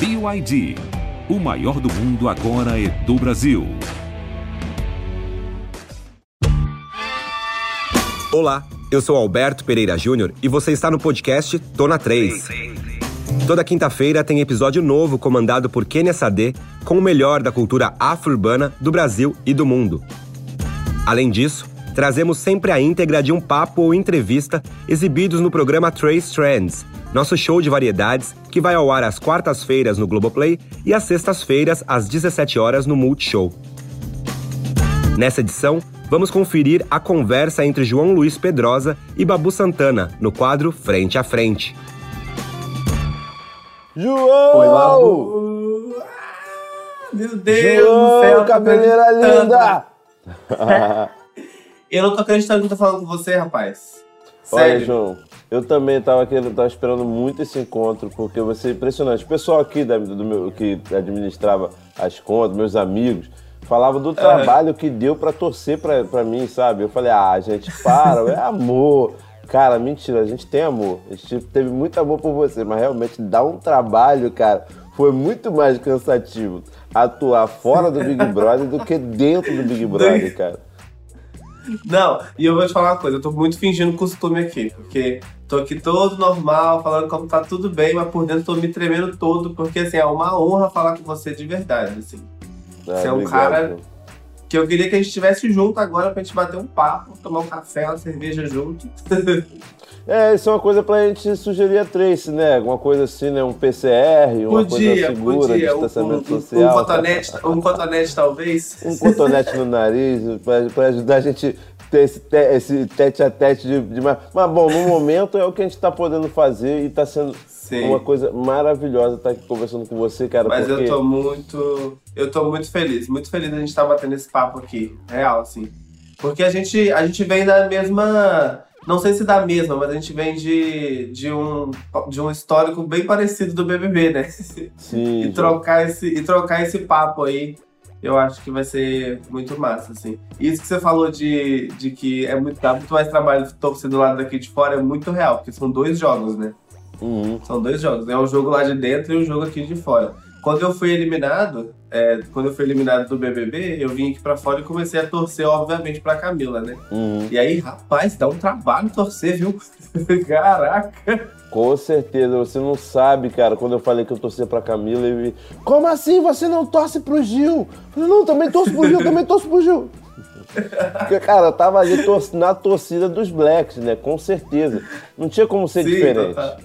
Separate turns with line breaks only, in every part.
BYD. O maior do mundo agora é do Brasil.
Olá, eu sou Alberto Pereira Júnior e você está no podcast Tona 3. Toda quinta-feira tem episódio novo comandado por Kenia Sade com o melhor da cultura afro-urbana do Brasil e do mundo. Além disso, trazemos sempre a íntegra de um papo ou entrevista exibidos no programa Trace Trends, nosso show de variedades que vai ao ar às quartas-feiras no Globoplay e às sextas-feiras às 17 horas no Multishow. Nessa edição, vamos conferir a conversa entre João Luiz Pedrosa e Babu Santana no quadro Frente a Frente.
João!
Oi, Babu! Ah, meu Deus
João,
do céu!
cabeleira linda!
Eu não tô acreditando que eu tô falando com você, rapaz.
Olha,
Sério.
João, eu também tava, querendo, tava esperando muito esse encontro, porque você é impressionante. O pessoal aqui da- do meu, que administrava as contas, meus amigos, falava do trabalho que deu pra torcer pra mim, sabe? Eu falei, ah, gente, para, é amor. Cara, mentira, a gente tem amor. A gente teve muito amor por você, mas realmente dá um trabalho, cara. Foi muito mais cansativo atuar fora do Big Brother do que dentro do Big Brother, cara.
Não, e eu vou te falar uma coisa, eu tô muito fingindo costume aqui, porque tô aqui todo normal, falando como tá tudo bem, mas por dentro tô me tremendo todo, porque assim, é uma honra falar com você de verdade, assim.
Ah,
Você é um
obrigado,
cara. Que eu queria que a gente estivesse junto agora pra gente bater um papo, tomar um café, uma cerveja junto.
É, isso é uma coisa pra gente sugerir a Trace, né? Alguma coisa assim, né? Um PCR, uma
podia,
coisa segura,
podia.
Distanciamento
um, um,
social.
cotonete, um cotonete, talvez.
Um cotonete no nariz, pra, pra ajudar a gente ter esse, te, esse tete a tete de, de mais. Mas, bom, no momento é o que a gente tá podendo fazer e tá sendo
Sim.
uma coisa maravilhosa estar aqui conversando com você, cara.
Mas eu tô muito. Eu tô muito feliz, muito feliz da gente estar batendo esse papo aqui. Real, assim. Porque a gente, a gente vem da mesma. Não sei se da mesma, mas a gente vem de, de, um, de um histórico bem parecido do BBB, né?
Sim,
E trocar, esse, e trocar esse papo aí, eu acho que vai ser muito massa, assim. Isso que você falou de, de que é muito, dá muito mais trabalho torcer do lado daqui de fora é muito real, porque são dois jogos, né?
Uhum.
São dois jogos. É o jogo lá de dentro e o jogo aqui de fora. Quando eu fui eliminado, é, quando eu fui eliminado do BBB, eu vim aqui pra fora e comecei a torcer, obviamente, pra Camila, né?
Uhum.
E aí, rapaz, dá um trabalho torcer, viu? Caraca!
Com certeza, você não sabe, cara, quando eu falei que eu torcia pra Camila, ele Como assim você não torce pro Gil? Eu falei, não, também torço pro Gil, também torço pro Gil. Porque, cara, eu tava ali tor- na torcida dos Blacks, né? Com certeza. Não tinha como ser
Sim,
diferente.
total.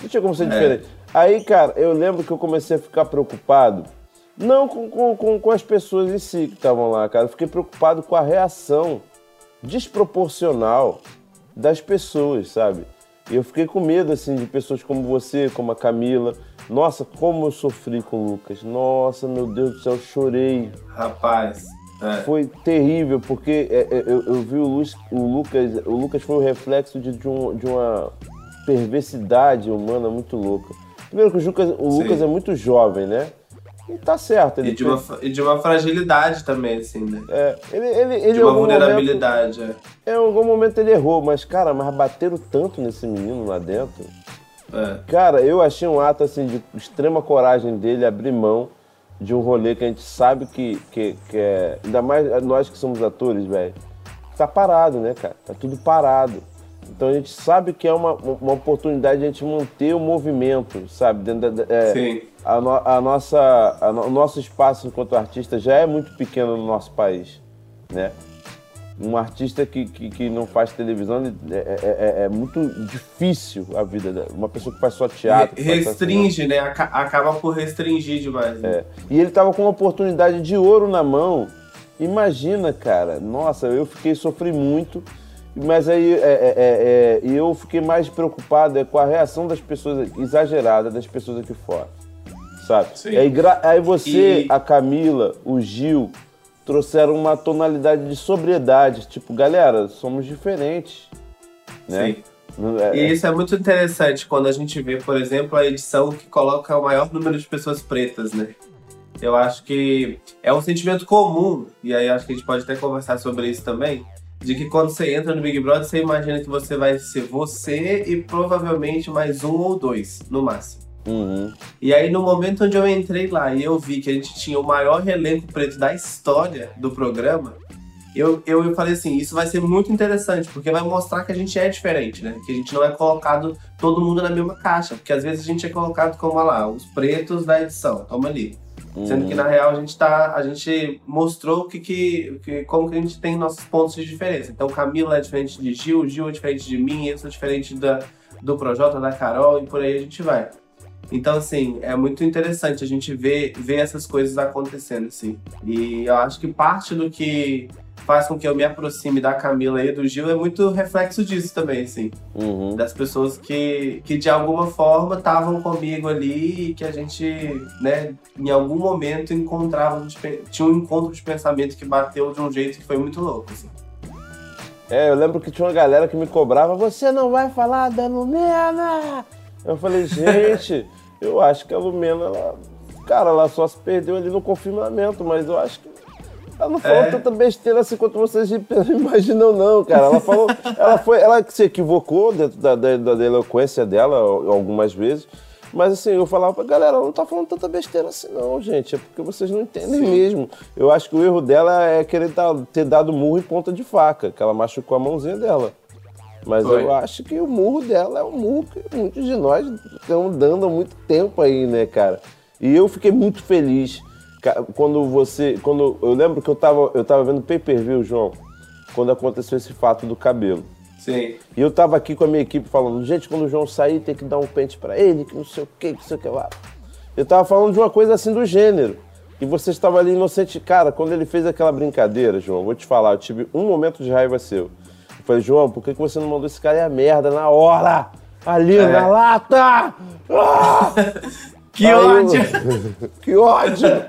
Não tinha como ser
É.
diferente. Aí, cara, eu lembro que eu comecei a ficar preocupado, não com, com, com, com as pessoas em si que estavam lá, cara. Eu fiquei preocupado com a reação desproporcional das pessoas, sabe? E eu fiquei com medo, assim, de pessoas como você, como a Camila. Nossa, como eu sofri com o Lucas. Nossa, meu Deus do céu, chorei.
Rapaz. é.
Foi terrível, porque é, é, eu, eu vi o, o Lucas. O Lucas foi o reflexo de, de, um- de uma perversidade humana muito louca. Primeiro que o Lucas, o. Lucas é muito jovem, né? E tá certo. Ele,
E de, uma, e de uma fragilidade também, assim, né?
é, ele, ele, ele
De uma vulnerabilidade. é.
Momento, em algum momento ele errou, mas, cara, mas bateram tanto nesse menino lá dentro.
É.
Cara, eu achei um ato assim de extrema coragem dele abrir mão de um rolê que a gente sabe que, que, que é. Ainda mais nós que somos atores, velho. Tá parado, né, cara? Tá tudo parado. Então a gente sabe que é uma, uma oportunidade de a gente manter o movimento, sabe? Dentro da, é,
Sim.
A, no- a nossa, a no- o nosso espaço enquanto artista já é muito pequeno no nosso país, né? Um artista que, que, que não faz televisão ele- é, é- é- é muito difícil a vida dela. Uma pessoa que faz só teatro.
Restringe, né? Aca- Acaba por restringir demais. Né?
é. E ele tava com uma oportunidade de ouro na mão. Imagina, cara. Nossa, eu fiquei, sofri muito. Mas aí é, é, é, é, eu fiquei mais preocupado é, com a reação das pessoas, exagerada das pessoas aqui fora. Sabe?
Sim.
Aí, gra- aí você,
E-
a Camila, o Gil, trouxeram uma tonalidade de sobriedade. Tipo, galera, somos diferentes. Né?
Sim.
É,
E isso é muito interessante quando a gente vê, por exemplo, a edição que coloca o maior número de pessoas pretas, né? Eu acho que é um sentimento comum, e aí acho que a gente pode até conversar sobre isso também, de que quando você entra no Big Brother, você imagina que você vai ser você e provavelmente mais um ou dois, no máximo.
Uhum.
E aí, no momento onde eu entrei lá e eu vi que a gente tinha o maior elenco preto da história do programa, eu, eu, eu falei assim, isso vai ser muito interessante, porque vai mostrar que a gente é diferente, né? Que a gente não é colocado todo mundo na mesma caixa. Porque às vezes a gente é colocado como, olha lá, os pretos da edição, toma ali. Sendo que na real a gente tá. A gente mostrou que, que, que, como que a gente tem nossos pontos de diferença. Então Camila é diferente de Gil, Gil é diferente de mim, eu sou diferente da, do Projota, da Carol, e por aí a gente vai. Então, assim, é muito interessante a gente ver, ver essas coisas acontecendo, assim. E eu acho que parte do que faz com que eu me aproxime da Camila e do Gil é muito reflexo disso também, assim.
Uhum.
Das pessoas que, que de alguma forma estavam comigo ali e que a gente, né, em algum momento encontrava, tinha um encontro de pensamento que bateu de um jeito que foi muito louco, assim.
É, eu lembro que tinha uma galera que me cobrava, você não vai falar da Lumena! Eu falei, gente, eu acho que a Lumena, ela, cara, ela só se perdeu ali no confinamento, mas eu acho que ela não falou é. tanta besteira assim quanto vocês imaginam, não, cara. Ela falou. ela foi. Ela se equivocou dentro da, da, da eloquência dela algumas vezes. Mas assim, eu falava pra galera, ela não tá falando tanta besteira assim, não, gente. É porque vocês não entendem Sim. mesmo. Eu acho que o erro dela é querer ter dado murro em ponta de faca, que ela machucou a mãozinha dela. Mas Foi. eu acho que o murro dela é um murro que muitos de nós estão dando há muito tempo aí, né, cara? E eu fiquei muito feliz quando você. Quando, eu lembro que eu tava, eu tava vendo pay per view, João, quando aconteceu esse fato do cabelo.
Sim.
E eu tava aqui com a minha equipe falando, gente, quando o João sair, tem que dar um pente para ele, que não sei o que, que não sei o que lá. Eu tava falando de uma coisa assim do gênero. E você estava ali inocente. Cara, quando ele fez aquela brincadeira, João, vou te falar, eu tive um momento de raiva seu. Eu falei, João, por que, você não mandou esse cara ir a merda na hora? Ali, é. na lata! Ah!
que Aí ódio!
Eu... que ódio!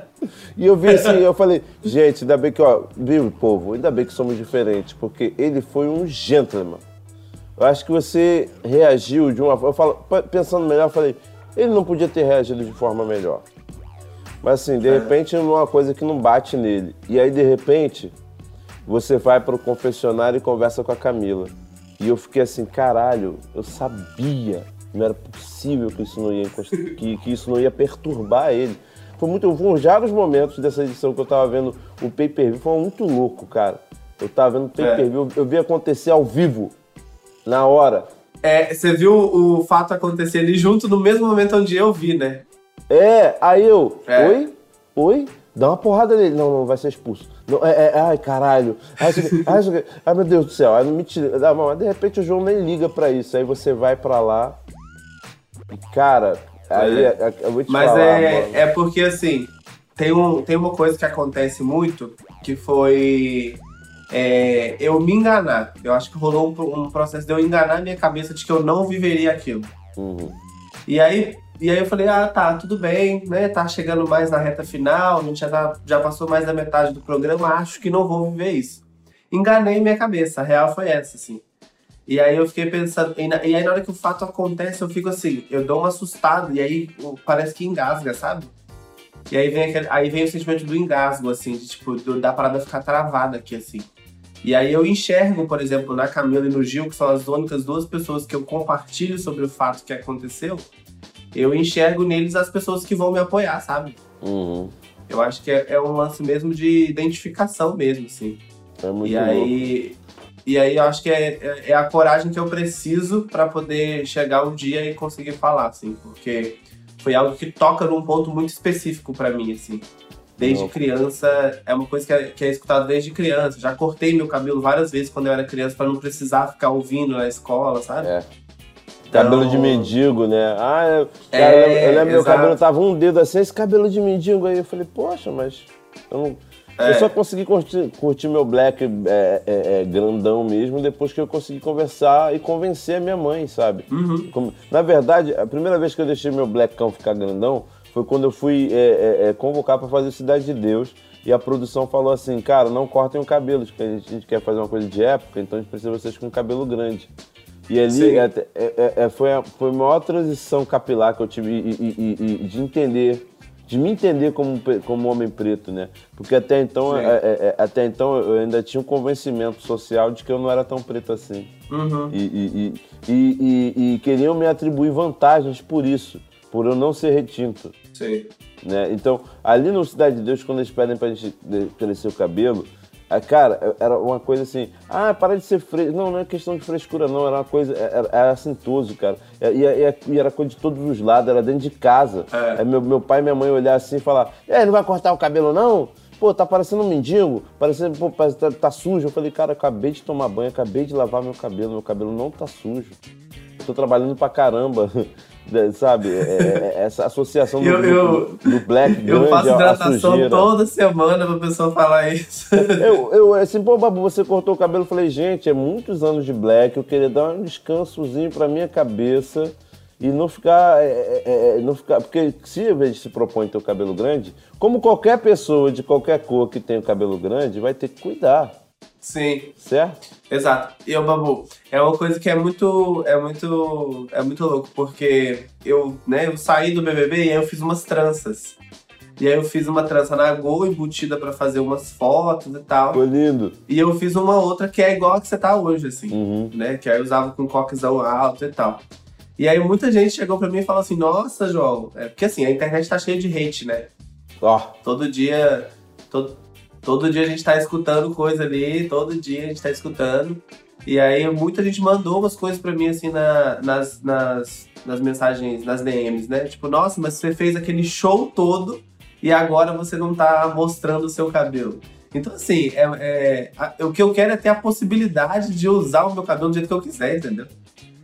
E eu vi assim, eu falei, gente, ainda bem que, ó, viu, povo, ainda bem que somos diferentes, porque ele foi um gentleman. Eu acho que você reagiu de uma forma. Eu falo, pensando melhor, eu falei, ele não podia ter reagido de forma melhor. Mas assim, de é. repente é uma coisa que não bate nele. E aí, de repente, você vai para o confessionário e conversa com a Camila. E eu fiquei assim, caralho, eu sabia, não era possível que isso não ia, que, que isso não ia perturbar ele. Foi muito. Foram vários momentos dessa edição que eu tava vendo o pay per view. Foi muito louco, cara. Eu tava vendo o pay per view, é. eu vi acontecer ao vivo, na hora.
É, você viu o fato acontecer ali junto no mesmo momento onde eu vi, né?
É, aí eu. É. Oi? Oi? Dá uma porrada nele. Não, não, vai ser expulso. Não, é, é, ai, caralho. Ai, ai, ai, meu Deus do céu. Ai, não me tira. Mas de repente o João nem liga pra isso. Aí você vai pra lá. E, cara, Aí é. eu vou te
Mas
falar,
é, é porque assim, tem, um, tem uma coisa que acontece muito, que foi é, eu me enganar. Eu acho que rolou um, um, processo de eu enganar minha cabeça de que eu não viveria aquilo.
Uhum.
E aí, e aí eu falei, ah, tá, tudo bem, né? Tá chegando mais na reta final, a gente já, tá, já passou mais da metade do programa, acho que não vou viver isso. Enganei minha cabeça, a real foi essa, assim. E aí eu fiquei pensando, e, na, e, aí na hora que o fato acontece, eu fico assim, eu dou uma assustada, e aí parece que engasga, sabe? E aí vem, aquele, aí vem o sentimento do engasgo, assim, de tipo, do, da parada ficar travada aqui, assim. E aí eu enxergo, por exemplo, na Camila e no Gil, que são as únicas duas pessoas que eu compartilho sobre o fato que aconteceu, eu enxergo neles as pessoas que vão me apoiar, sabe?
Uhum.
Eu acho que é, é, um lance mesmo de identificação mesmo, assim.
É muito
e aí, e aí eu acho que é, é, é a coragem que eu preciso para poder chegar um dia e conseguir falar, assim, porque foi algo que toca num ponto muito específico para mim, assim. Desde Não. criança, é uma coisa que é, que é escutada desde criança. Já cortei meu cabelo várias vezes quando eu era criança para não precisar ficar ouvindo na escola, sabe?
É. Então... Cabelo de mendigo, né? Ah, eu, é, cara, eu lembro meu cabelo tava um dedo assim, esse cabelo de mendigo aí. Eu falei, poxa, mas eu não é. Eu só consegui curtir, curtir meu black é, é, é, grandão mesmo depois que eu consegui conversar e convencer a minha mãe, sabe?
Uhum.
Na verdade, a primeira vez que eu deixei meu blackão ficar grandão foi quando eu fui é, é, convocar para fazer Cidade de Deus e a produção falou assim, cara, não cortem o cabelo, porque a gente, a gente quer fazer uma coisa de época, então a gente precisa de vocês com cabelo grande. E ali é, é, é, foi, a, foi a maior transição capilar que eu tive e, e, e, de entender de me entender como, como homem preto, né? Porque até então, é, é, é, até então eu ainda tinha um convencimento social de que eu não era tão preto assim.
Uhum.
E, e, queriam me atribuir vantagens por isso. por eu não ser retinto.
Sim.
Né? Então, ali no Cidade de Deus, quando eles pedem pra gente crescer o cabelo, cara, era uma coisa assim, ah, para de ser fresco. Não, não é questão de frescura, não, era uma coisa, era, era assintoso, cara. E, e- e era coisa de todos os lados, era dentro de casa.
É.
Aí meu, meu pai e minha mãe olhar assim e falar, é, não vai cortar o cabelo, não? Pô, tá parecendo um mendigo, parecendo, pô, tá, tá sujo. Eu falei, cara, eu acabei de tomar banho, acabei de lavar meu cabelo, meu cabelo não tá sujo. Tô trabalhando pra caramba, sabe? É- é- é essa associação do,
Eu- eu-
do black
Eu faço hidratação toda semana pra pessoa falar isso.
Eu, eu, assim, pô, Babu, você cortou o cabelo. Eu falei, gente, é muitos anos de black, eu queria dar um descansozinho pra minha cabeça e não ficar. é, é, é, não ficar porque se a gente se propõe ter o cabelo grande, como qualquer pessoa de qualquer cor que tem o cabelo grande, vai ter que cuidar,
Sim,
certo?
exato. E o Babu, é uma coisa que é muito, é muito, é muito louco, porque eu, né, eu saí do BBB e aí eu fiz umas tranças. E aí eu fiz uma trança na Gol embutida pra fazer umas fotos e tal.
Foi lindo.
E eu fiz uma outra que é igual a que você tá hoje, assim,
Uhum.
né? Que aí eu usava com coquezão alto e tal. E aí muita gente chegou pra mim e falou assim, nossa, João, é porque assim, a internet tá cheia de hate, né?
Ó,
Todo dia. Todo, todo dia a gente tá escutando coisa ali, todo dia a gente tá escutando. E aí muita gente mandou umas coisas pra mim, assim, na- nas, nas, nas mensagens, nas DMs, né? Tipo, nossa, mas você fez aquele show todo e agora você não tá mostrando o seu cabelo. Então, assim, é, é- a- o que eu quero é ter a possibilidade de usar o meu cabelo do jeito que eu quiser, entendeu?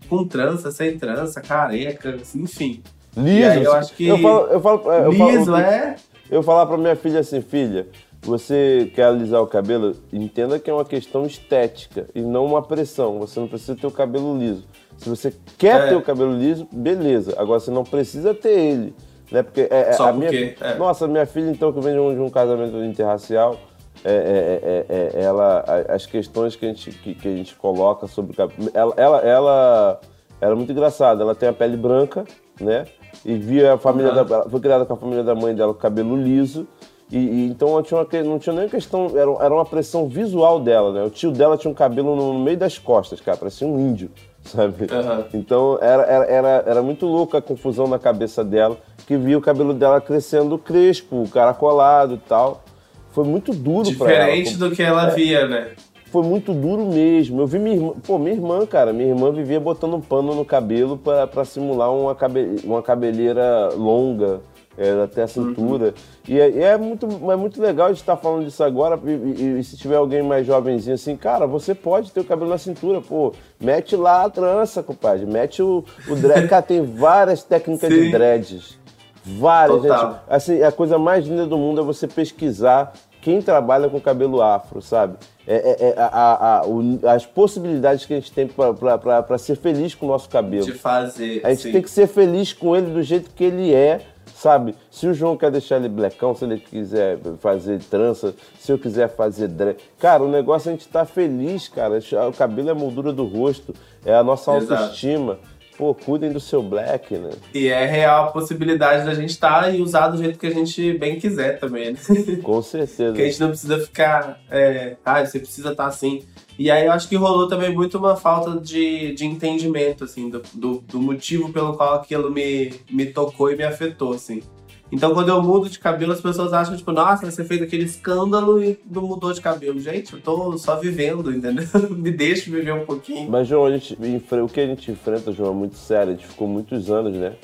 Com trança, sem trança, careca, assim, enfim.
liso.
Eu acho que
Eu falo, eu falo, eu falo-
Liso, é?
Eu falar pra minha filha assim, filha, você quer alisar o cabelo, entenda que é uma questão estética e não uma pressão. Você não precisa ter o cabelo liso. Se você quer
É.
ter o cabelo liso, beleza. Agora você não precisa ter ele. Né? Porque é, é-
Só
a minha,
porque, é.
Nossa, minha filha, então, que vem de um, de um casamento interracial, é, é, é, é, ela, as questões que a gente, que, que a gente coloca sobre o cabelo. Ela, ela, ela era muito engraçada. Ela tem a pele branca, né? E via a família
Uhum.
da, ela foi criada com a família da mãe dela com cabelo liso. E, e então não tinha, uma, não tinha nem questão, era, era uma pressão visual dela, né? O tio dela tinha um cabelo no, no meio das costas, cara, parecia um índio, sabe?
Aham.
Então era, era, era, era muito louca a confusão na cabeça dela, que via o cabelo dela crescendo crespo, caracolado e tal. Foi muito duro pra ela.
Diferente do que ela via, né?
Foi muito duro mesmo. Eu vi minha irmã, pô, minha irmã, cara, minha irmã vivia botando um pano no cabelo pra, pra simular uma, cabe, uma cabeleira longa, era até a cintura. E, é, é muito, é muito legal a gente estar falando disso agora. E, e- e se tiver alguém mais jovenzinho assim, cara, você pode ter o cabelo na cintura, pô. Mete lá a trança, compadre. Mete o, o dread. Cara, tem várias técnicas de
Sim.
dreads. Várias,
Total.
gente. Assim, a coisa mais linda do mundo é você pesquisar quem trabalha com cabelo afro, sabe? É, é- é a- a- a- o- as possibilidades que a gente tem para ser feliz com o nosso cabelo.
De fazer.
A gente
sim.
tem que ser feliz com ele do jeito que ele é, sabe? Se o João quer deixar ele blecão, se ele quiser fazer trança, se eu quiser fazer dread. Cara, o negócio é a gente estar feliz, cara. O cabelo é a moldura do rosto, é a nossa
Exato.
autoestima. Pô, cuidem do seu black, né?
E é real a possibilidade da gente estar e usar do jeito que a gente bem quiser também, né?
Com certeza.
que a gente não precisa ficar. É, ah, você precisa estar assim. E aí eu acho que rolou também muito uma falta de, de entendimento, assim, do, do, do motivo pelo qual aquilo me, me tocou e me afetou, assim. Então quando eu mudo de cabelo, as pessoas acham, tipo, nossa, você fez aquele escândalo e não mudou de cabelo. Gente, eu tô só vivendo, entendeu? me deixa viver um pouquinho.
Mas, João, a gente, o que a gente enfrenta, João, é muito sério. A gente ficou muitos anos, né?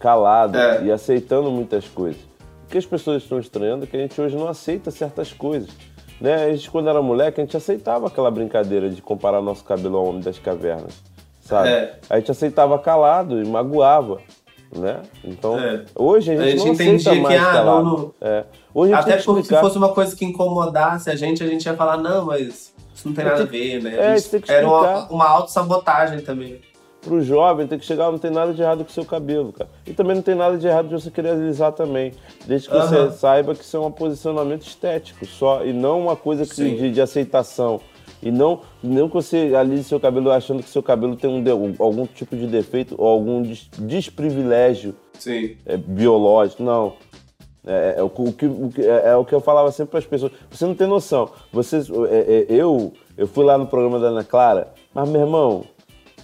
Calado
É.
e aceitando muitas coisas. O que as pessoas estão estranhando é que a gente hoje não aceita certas coisas. Né? A gente, quando era moleque, a gente aceitava aquela brincadeira de comparar nosso cabelo ao homem das cavernas, sabe?
É.
A gente aceitava calado e magoava, né? Então,
É.
hoje a gente,
A gente
não
entendia
aceita
que,
mais
ah,
calado.
não- não-
É. Hoje
Até
que
porque se
explicar.
fosse uma coisa que incomodasse a gente, a gente ia falar, não, mas isso não tem nada a ver, né?
é,
A gente-
tem que
Era uma, uma autossabotagem também.
Pro jovem tem que chegar, não tem nada de errado com o seu cabelo, cara. E também não tem nada de errado de você querer alisar também. Desde que
Aham.
você saiba que isso é um posicionamento estético só, e não uma coisa que- de, de aceitação. E não, não que você alise seu cabelo achando que seu cabelo tem um algum tipo de defeito ou algum des- desprivilégio
Sim.
é, biológico, não. É, é o, o que, o é, é o que eu falava sempre para as pessoas. Você não tem noção. Você, é, é, eu, eu fui lá no programa da Ana Clara, mas meu irmão,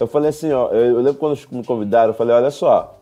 eu falei assim, ó, eu, eu lembro quando me convidaram, eu falei, olha só,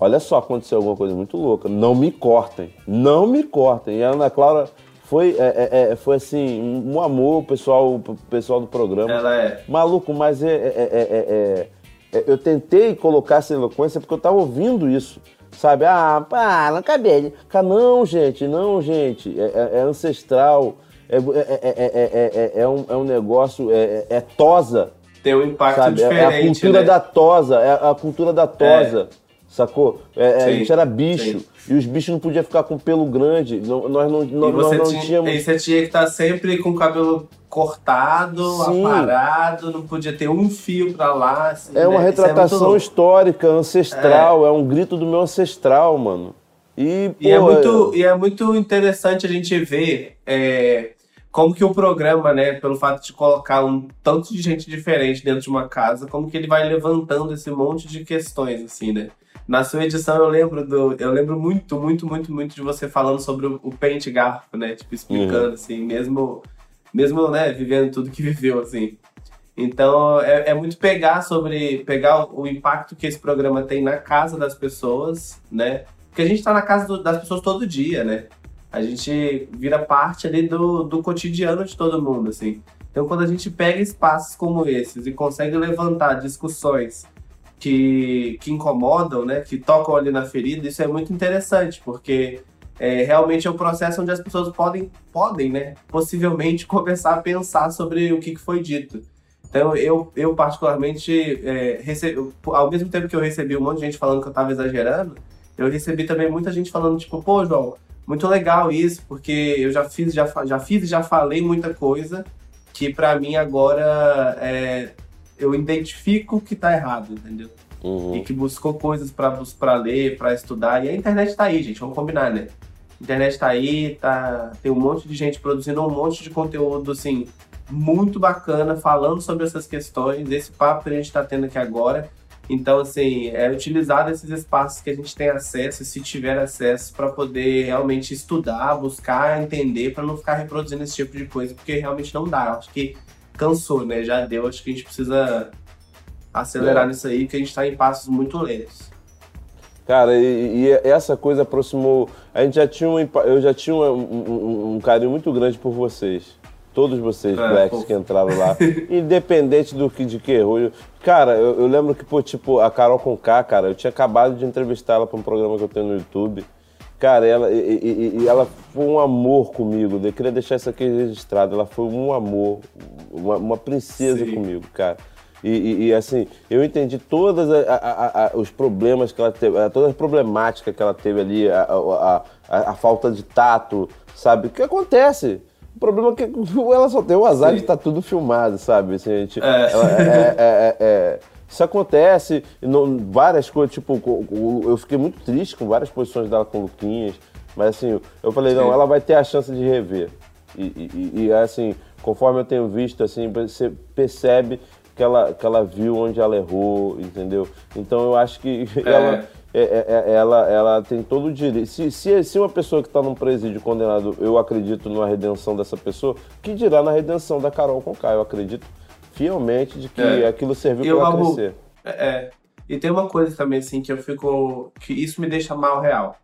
olha só, aconteceu alguma coisa muito louca. Não me cortem. Não me cortem. E a Ana Clara foi, é, é, é foi assim, um amor, o pessoal, o pessoal do programa.
Ela é.
Maluco, mas é, é, é, eu tentei colocar essa eloquência porque eu tava ouvindo isso. Sabe? Ah, pá, não cabelo. Não, gente, não, gente. É, ancestral. É, é, é, um, é um negócio. É, é tosa.
Tem um impacto sabe? diferente. É
a cultura
né?
da tosa. É a cultura da tosa. Sacou? É, a gente era bicho. Sim. E os bichos não podiam ficar com pelo grande. Não, nós não, nós, nós não
tinha,
tínhamos.
E você tinha que estar sempre com o cabelo cortado, Sim. aparado, não podia ter um fio para lá. Assim,
é uma né? retratação é histórica, ancestral, é. é. um grito do meu ancestral, mano. E,
pô, e, é, muito, é... e é muito interessante a gente ver é, como que o programa, né, pelo fato de colocar um tanto de gente diferente dentro de uma casa, como que ele vai levantando esse monte de questões, assim, né? Na sua edição eu lembro do. Eu lembro muito, muito, muito, muito de você falando sobre o, o pente garfo, né? Tipo, explicando, uhum. assim, mesmo, mesmo, né, vivendo tudo que viveu, assim. Então é, é, muito pegar sobre. pegar o, o, impacto que esse programa tem na casa das pessoas, né? Porque a gente tá na casa do, das pessoas todo dia, né? A gente vira parte ali do, do cotidiano de todo mundo, assim. Então quando a gente pega espaços como esses e consegue levantar discussões que, que incomodam, né, que tocam ali na ferida, isso é muito interessante, porque é, realmente é um processo onde as pessoas podem, podem, né, possivelmente começar a pensar sobre o que, que foi dito. Então, eu, eu particularmente, é, recebi, ao mesmo tempo que eu recebi um monte de gente falando que eu estava exagerando, eu recebi também muita gente falando, tipo, pô, João, muito legal isso, porque eu já fiz, já, já fiz e já falei muita coisa que para mim agora é, eu identifico que tá errado, entendeu? Uhum. E que buscou coisas para ler, para estudar. E a internet tá aí, gente, vamos combinar, né? A internet tá aí, tá, tem um monte de gente produzindo um monte de conteúdo, assim, muito bacana, falando sobre essas questões, esse papo que a gente tá tendo aqui agora. Então, assim, é utilizar esses espaços que a gente tem acesso, se tiver acesso, para poder realmente estudar, buscar, entender, para não ficar reproduzindo esse tipo de coisa, porque realmente não dá. Acho que cansou, né? Já deu, acho que a gente precisa acelerar é. nisso aí, que a gente está em passos muito lentos.
Cara, e, e, essa coisa aproximou. A gente já tinha um, eu já tinha um, um, um carinho muito grande por vocês. Todos vocês, é, blacks, pô. que entraram lá. independente do que de que erro. Cara, eu, eu, lembro que, pô, tipo, a Carol com K, cara, eu tinha acabado de entrevistar ela para um programa que eu tenho no YouTube. Cara, ela, e, e, e, ela foi um amor comigo. Eu queria deixar isso aqui registrado. Ela foi um amor, uma, uma princesa Sim. comigo, cara. E, e, assim, eu entendi todos os problemas que ela teve, todas as problemáticas que ela teve ali, a, a, a, a falta de tato, sabe? O que acontece? O problema é que ela só tem o azar Sim. de estar tá tudo filmado, sabe? Assim, gente, é. Ela, é, é, é, é isso acontece, não, várias coisas, tipo, eu fiquei muito triste com várias posições dela com o Luquinhas, mas assim, eu falei, não, ela vai ter a chance de rever. E, e, e, assim, conforme eu tenho visto, assim, você percebe que ela, que ela viu onde ela errou, entendeu? Então eu acho que é. ela, é, é, é, ela, ela tem todo o direito. Se, se, se uma pessoa que está num presídio condenado, eu acredito na redenção dessa pessoa, que dirá na redenção da Carol Conká? Eu acredito fielmente de que é. aquilo serviu para ela crescer.
É, é, e tem uma coisa também, assim, que eu fico. que isso me deixa mal real.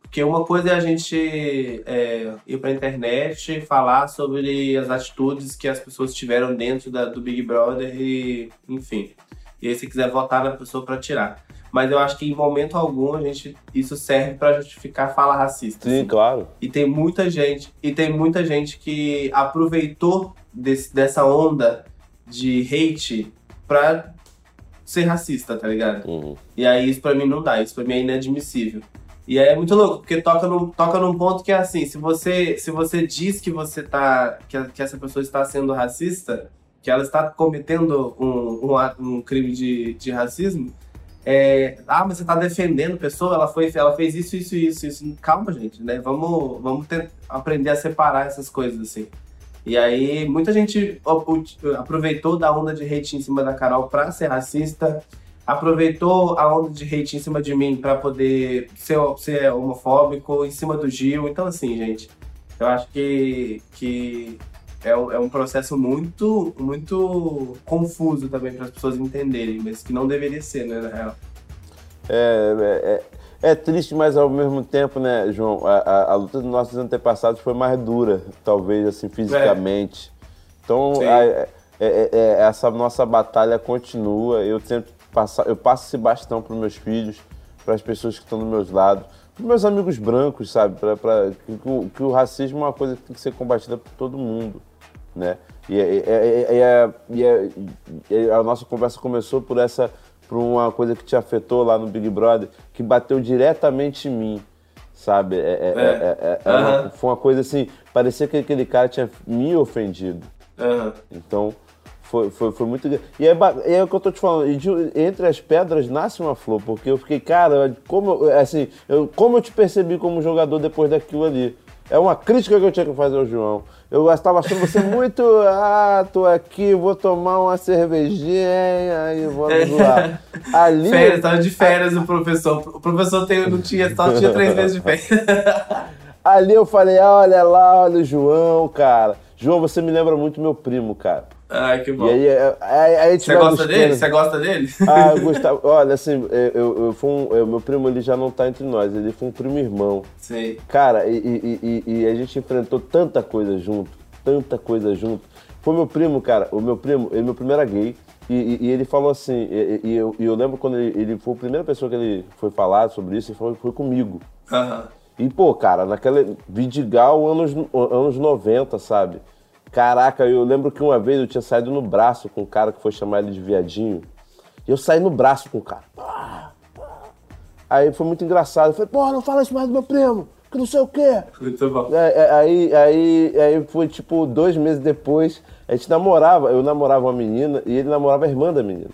Porque uma coisa é a gente é, ir pra internet falar sobre as atitudes que as pessoas tiveram dentro da, do Big Brother e, enfim. E aí, se quiser votar na pessoa para tirar. Mas eu acho que em momento algum a gente, isso serve para justificar fala racista.
Sim,
assim.
claro.
E tem muita gente, e tem muita gente que aproveitou desse, dessa onda de hate pra ser racista, tá ligado? Uhum. E aí isso pra mim não dá, isso pra mim é inadmissível. E aí é muito louco, porque toca num, toca num ponto que é assim, se você, se você diz que você tá. Que, que essa pessoa está sendo racista, que ela está cometendo um, um, um crime de, de racismo, é, ah, mas você está defendendo a pessoa, ela, foi, ela fez isso, isso, isso, isso. Calma, gente, né? Vamos, vamos aprender a separar essas coisas, assim. E aí, muita gente aproveitou da onda de hate em cima da Carol pra ser racista, aproveitou a onda de hate em cima de mim para poder ser, ser homofóbico, em cima do Gil. Então, assim, gente, eu acho que, que é, um, é um processo muito, muito confuso também para as pessoas entenderem, mas que não deveria ser, né, na real.
É, é, é, triste, mas ao mesmo tempo, né, João, a, a, a, luta dos nossos antepassados foi mais dura, talvez, assim, fisicamente. Então, a, é, é, é, essa nossa batalha continua. Eu tento passar, eu passo esse bastão para os meus filhos, para as pessoas que estão do meus lados, para meus amigos brancos, sabe? Pra, pra, que, que, o racismo é uma coisa que tem que ser combatida por todo mundo, né? E, e, e, e, a nossa conversa começou por essa, por uma coisa que te afetou lá no Big Brother, que bateu diretamente em mim, sabe? É, é, é. Uma, foi uma coisa assim, parecia que aquele cara tinha me ofendido. Uhum. Então, foi, foi, foi muito. E é, é o que eu tô te falando, entre as pedras nasce uma flor, porque eu fiquei, cara, como, assim, eu, como eu te percebi como jogador depois daquilo ali. É uma crítica que eu tinha que fazer ao João. Eu estava achando você muito. Ah, tô aqui, vou tomar uma cervejinha, aí vou zoar.
Ali. Férias, tava de férias o professor. O professor tem, não tinha, só tinha três meses de férias.
Ali eu falei, olha lá, olha o João, cara. João, você me lembra muito meu primo, cara.
Ai, que bom.
E aí, é, aí, aí
Você gosta dele? Você gosta dele?
Ah, Gustavo, olha, assim, eu, eu, fui um, eu, meu primo ele já não tá entre nós, ele foi um primo irmão.
Sim.
Cara, e, e, e, e a gente enfrentou tanta coisa junto, tanta coisa junto. Foi meu primo, cara, o meu primo, ele meu primeiro era gay. E, e, ele falou assim, e, e eu, eu, lembro quando ele, ele, foi a primeira pessoa que ele foi falar sobre isso, ele falou, foi comigo.
Uhum.
E, pô, cara, naquela Vidigal, anos, anos 90, sabe? Caraca, eu lembro que uma vez eu tinha saído no braço com um cara que foi chamar ele de viadinho. E eu saí no braço com o cara. Aí foi muito engraçado. Eu falei, pô, não fala isso mais do meu primo, que não sei o quê.
Muito bom.
É, é, aí, aí, aí foi tipo dois meses depois, a gente namorava, eu namorava uma menina e ele namorava a irmã da menina.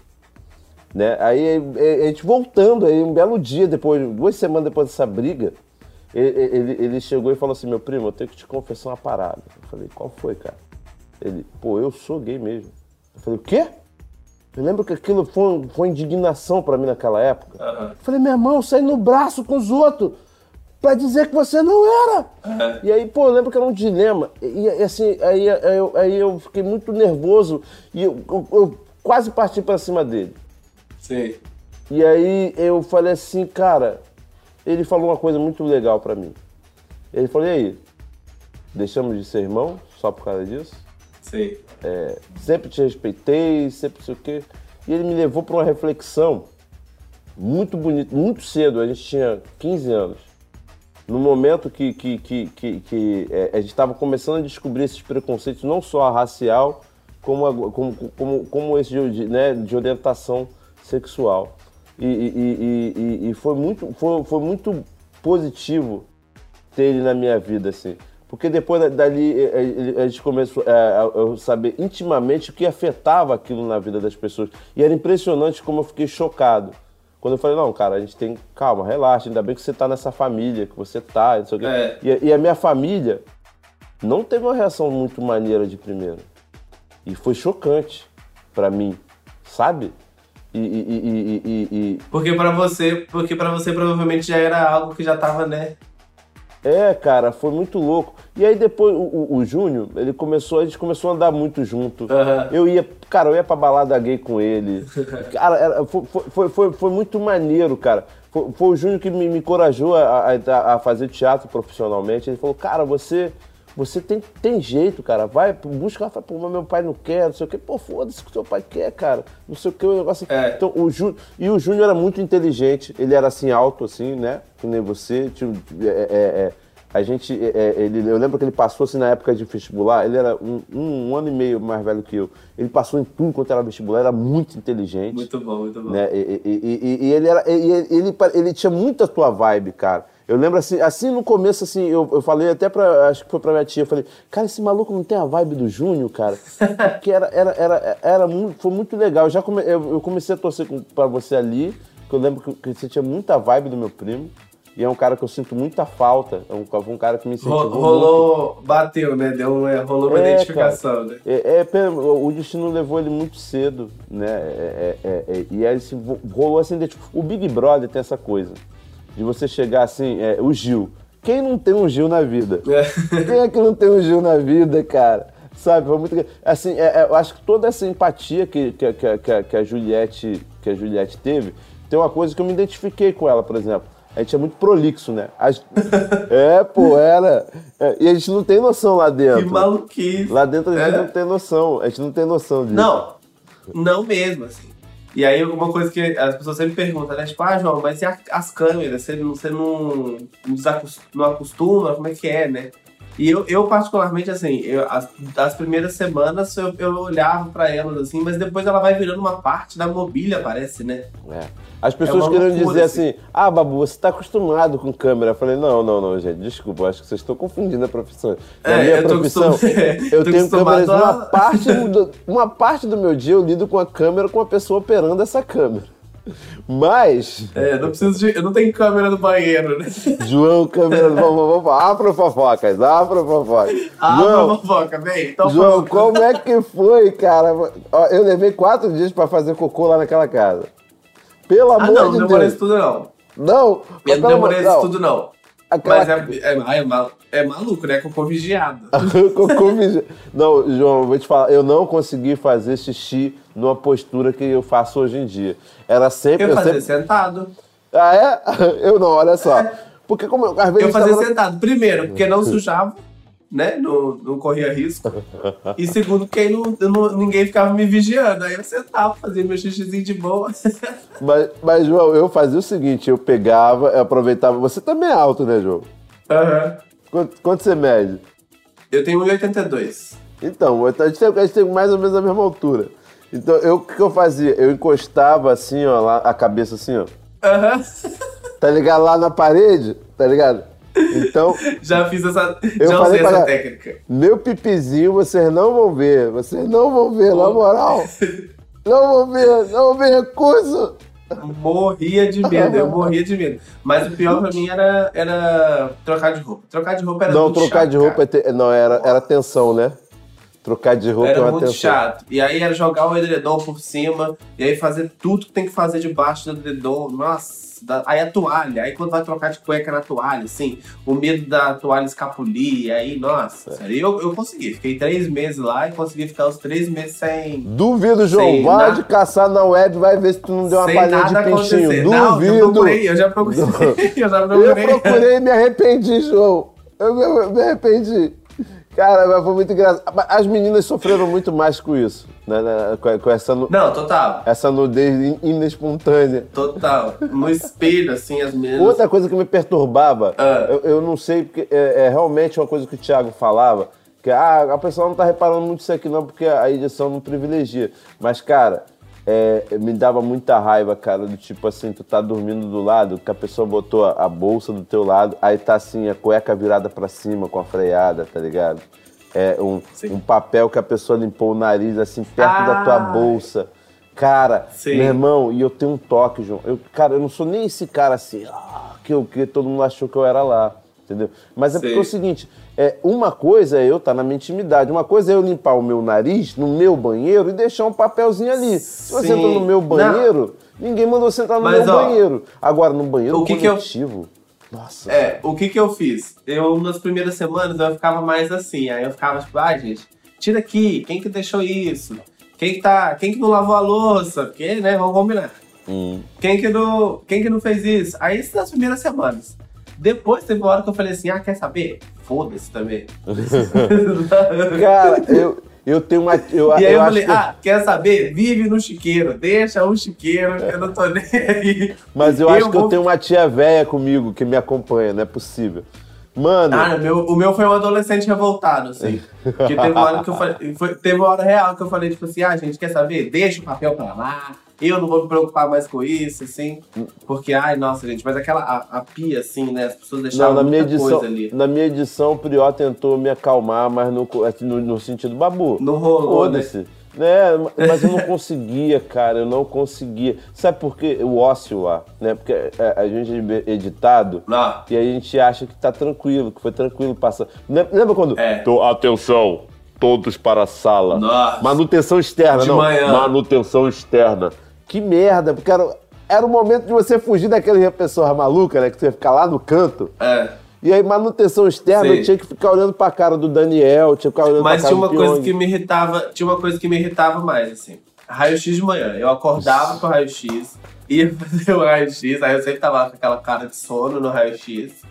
Né? Aí a gente voltando, aí um belo dia depois, duas semanas depois dessa briga, ele, ele, ele chegou e falou assim, meu primo, eu tenho que te confessar uma parada. Eu falei, qual foi, cara? Ele, pô, eu sou gay mesmo. Eu falei, o quê? Eu lembro que aquilo foi, foi indignação para mim naquela época. Uhum. Eu falei, meu irmão, saí no braço com os outros para dizer que você não era. Uhum. E aí, pô, eu lembro que era um dilema. E, e assim, aí, aí, eu, aí eu fiquei muito nervoso e eu, eu, eu quase parti para cima dele.
Sim.
E aí eu falei assim, cara, ele falou uma coisa muito legal para mim. Ele falou, e aí, deixamos de ser irmão só por causa disso? É, sempre te respeitei, sempre sei o quê. E ele me levou para uma reflexão muito bonita, muito cedo, a gente tinha 15 anos. No momento que, que, que, que, que é, a gente estava começando a descobrir esses preconceitos, não só racial, como, a, como, como, como esse de, né, de orientação sexual. E, e, e, e, foi, muito, foi, foi muito positivo ter ele na minha vida, assim. Porque depois dali a gente começou a saber intimamente o que afetava aquilo na vida das pessoas. E era impressionante como eu fiquei chocado. Quando eu falei, não, cara, a gente tem. Calma, relaxa, ainda bem que você tá nessa família, que você tá, não sei o quê. É. E, e, a minha família não teve uma reação muito maneira de primeira. E foi chocante para mim, sabe? E, e, e,
porque para você, porque para você provavelmente já era algo que já tava, né?
É, cara, foi muito louco. E aí depois o, o, o Júnior, ele começou, a gente começou a andar muito junto. Uhum. Eu ia, cara, eu ia pra balada gay com ele. Cara, era, foi, foi, foi, foi, muito maneiro, cara. Foi, foi o Júnior que me, me encorajou a, a, a, fazer teatro profissionalmente. Ele falou, cara, você você tem, tem jeito, cara. Vai, busca lá, fala, pô, meu pai não quer, não sei o quê. Pô, foda-se que o seu pai quer, cara. Não sei o que, o negócio. É. Então, o Jú... E o Júnior era muito inteligente. Ele era assim, alto, assim, né? Que nem você. Tinha, é, é, é a gente, é, é, ele, eu lembro que ele passou assim na época de vestibular, ele era um, um, um, ano e meio mais velho que eu. Ele passou em tudo quanto era vestibular, era muito inteligente.
Muito bom, muito bom.
Né? E, e, e, e ele, era, ele, ele, ele, tinha muito a tua vibe, cara. Eu lembro assim, assim no começo, assim, eu, eu falei até pra, acho que foi pra minha tia, eu falei, cara, esse maluco não tem a vibe do Júnior, cara? que era, era, era, era muito, foi muito legal. Eu, já come, eu, eu comecei a torcer com, pra você ali, que eu lembro que, que você tinha muita vibe do meu primo. E é um cara que eu sinto muita falta. É um, um cara que me incentivou
Rolou, muito. bateu, né? Deu, é, rolou uma é, identificação, cara, né?
É, é, o destino levou ele muito cedo, né? É, é, é e aí assim, rolou assim, o Big Brother tem essa coisa de você chegar assim, o Gil. Quem não tem um Gil na vida? Quem é que não tem um Gil na vida, cara? Sabe, foi muito. Assim, eu acho que toda essa empatia que, que, que, que, a Juliette, que a Juliette teve tem uma coisa que eu me identifiquei com ela, por exemplo. A gente é muito prolixo, né? As- É, pô, era. É, e a gente não tem noção lá dentro.
Que maluquice.
Lá dentro a gente
É.
não tem noção. A gente não tem noção disso.
Não, não mesmo, assim. E aí, uma coisa que as pessoas sempre perguntam, né? Tipo, ah, João, mas e as câmeras? Você não, você não, não acostuma? Como é que é, né? E eu, eu particularmente, assim, eu, as, as primeiras semanas eu, eu olhava pra elas, assim, mas depois ela vai virando uma parte da mobília, parece, né?
É. As pessoas
É
querendo dizer assim, ah, Babu, você tá acostumado com câmera. Eu falei, não, não, não, gente, desculpa, acho que vocês estão confundindo a profissão. Na
É,
minha
eu
profissão, eu tenho câmeras,
a-
uma parte, do, uma parte do meu dia eu lido com a câmera, com a pessoa operando essa câmera. Mas,
É, não preciso de. Eu não tenho câmera no banheiro, né?
João, câmera, vamos, vamos, abra fofocas, abra fofocas.
Ah,
João,
fofoca, vem. Então,
João, como é que foi, cara? Ó, Eu levei quatro dias pra fazer cocô lá naquela casa. Pelo
Ah,
amor
não, não
de
demorei
Deus.
isso tudo, não.
Não,
Eu não demorei isso
não.
tudo, não.
Aquela-
Mas é, é, é, mal- é maluco, né? Cocô vigiado.
Cocô vigi- Não, João, vou te falar, eu não consegui fazer xixi numa postura que eu faço hoje em dia. Era sempre.
Eu
Eu
fazia
sempre...
sentado.
Ah, é? Eu não, olha só. Porque como eu, às vezes.
Eu fazia
tava-
sentado. Primeiro, porque não sujava, né? Não, não corria risco. E segundo, porque aí não, não- ninguém ficava me vigiando. Aí eu sentava, fazia meu xixizinho de boa.
Mas, mas, João, eu fazia o seguinte: eu pegava, eu aproveitava. Você também é alto, né, João?
Aham.
Quanto, quanto você mede?
Eu tenho 1,82.
Então, a gente, tem, a gente tem mais ou menos a mesma altura. Então, eu- o que, eu fazia? Eu encostava assim, ó, lá, a cabeça assim, ó.
Aham.
Tá ligado? Lá na parede, tá ligado? Então,
Já fiz essa.
Eu
já
falei
usei essa técnica.
meu pipizinho vocês não vão ver. Vocês não vão ver, na moral. Não vão ver, não vão ver recurso.
Morria de medo, eu morria de medo. Mas o pior pra mim era, era trocar de roupa. Trocar de roupa era
Não, trocar
chato,
de roupa é ter- Não, era, era tensão, né? Trocar de roupa é
Era
uma
muito
tensão.
chato. E aí era jogar o edredom por cima, e aí fazer tudo que tem que fazer debaixo do edredom. Nossa, dá- aí a toalha, aí quando vai trocar de cueca na toalha, assim, o medo da toalha escapulir, aí, nossa.
É.
Eu, eu consegui. Fiquei três meses lá e consegui ficar os três meses sem.
Duvido, João. Vai de caçar na web, vai ver se tu não deu uma palhinha de peixinho.
acontecer. Não,
Duvido.
eu procurei, eu já procurei. eu já
Eu
procurei.
procurei e me arrependi, João. Eu me, eu me arrependi. Cara, mas foi muito engraçado. As meninas sofreram muito mais com isso, né? né, Com, com essa,
Não, total.
essa nudez in- inespontânea.
Total. No espelho, assim, as meninas.
Outra coisa que me perturbava,
Ah.
eu, eu não sei, porque é, é realmente uma coisa que o Thiago falava, que ah, a pessoa não tá reparando muito isso aqui não, porque a edição não privilegia. Mas, cara, é, me dava muita raiva, cara, do tipo assim, tu tá dormindo do lado, que a pessoa botou a, a bolsa do teu lado, aí tá assim, a cueca virada pra cima com a freada, tá ligado? É um, um papel que a pessoa limpou o nariz, assim, perto da tua
Ah.
bolsa. Cara,
Sim.
meu irmão, e eu tenho um toque, João. Eu, cara, eu não sou nem esse cara assim, ah, que, eu, que todo mundo achou que eu era lá, entendeu? Mas é
Sim.
porque é o seguinte, é, uma coisa é eu estar na minha intimidade, uma coisa é eu limpar o meu nariz no meu banheiro e deixar um papelzinho ali. Se você entra no meu banheiro, ninguém mandou você entrar no
Mas,
meu
ó,
banheiro. Agora, no banheiro
o que que eu-
coletivo, nossa.
É, o que que eu fiz? Eu, nas primeiras semanas, eu ficava mais assim. Aí eu ficava tipo, ah, gente, tira aqui, quem que deixou isso? Quem que tá, quem que não lavou a louça? Porque, né, vamos combinar.
Hum.
Quem que não, quem que não fez isso? Aí isso nas primeiras semanas. Depois teve uma hora que eu falei assim, ah, quer saber? Foda-se também.
Cara, eu, eu tenho uma... Eu,
e aí eu,
acho
falei,
que-
ah, quer saber? Vive no chiqueiro, deixa o chiqueiro, que eu não tô nem aí.
Mas eu, acho que eu
vou-
tenho uma tia velha comigo que me acompanha, não é possível. Mano,
Ah, o meu, o meu foi um adolescente revoltado, assim. Porque teve uma hora que eu falei. foi- teve uma hora real que eu falei, tipo assim, ah, gente, quer saber? Deixa o papel pra lá. Eu não vou me preocupar mais com isso, assim. Porque, ai, nossa, gente, mas aquela a, a pia, assim, né? As pessoas
Não,
deixavam
na minha, edição,
coisa ali.
na minha edição, o Prió tentou me acalmar, mas no, assim, no, no sentido babu.
Não rolou, né?
Foda-se. Né? Mas eu não conseguia, cara, eu não conseguia. Sabe por quê? O ócio lá, né? Porque é, a gente é editado
Não.
e a gente acha que tá tranquilo, que foi tranquilo passar. Lem- Lembra quando.
É.
Tô- atenção, todos para a sala.
Nossa.
Manutenção externa,
De
não.
manhã.
Manutenção externa. Que merda, porque era, era o momento de você fugir daquele pessoa maluca, né? Que você ia ficar lá no canto.
É.
E aí, manutenção externa,
Sim.
eu tinha que ficar olhando pra cara do Daniel, tinha que ficar olhando
Mas
pra cara
tinha uma coisa que me irritava, tinha uma coisa que me irritava mais, assim. Raio-X de manhã. Eu acordava pro raio-x ia fazer o raio-x, aí eu sempre tava com aquela cara de sono no raio-x.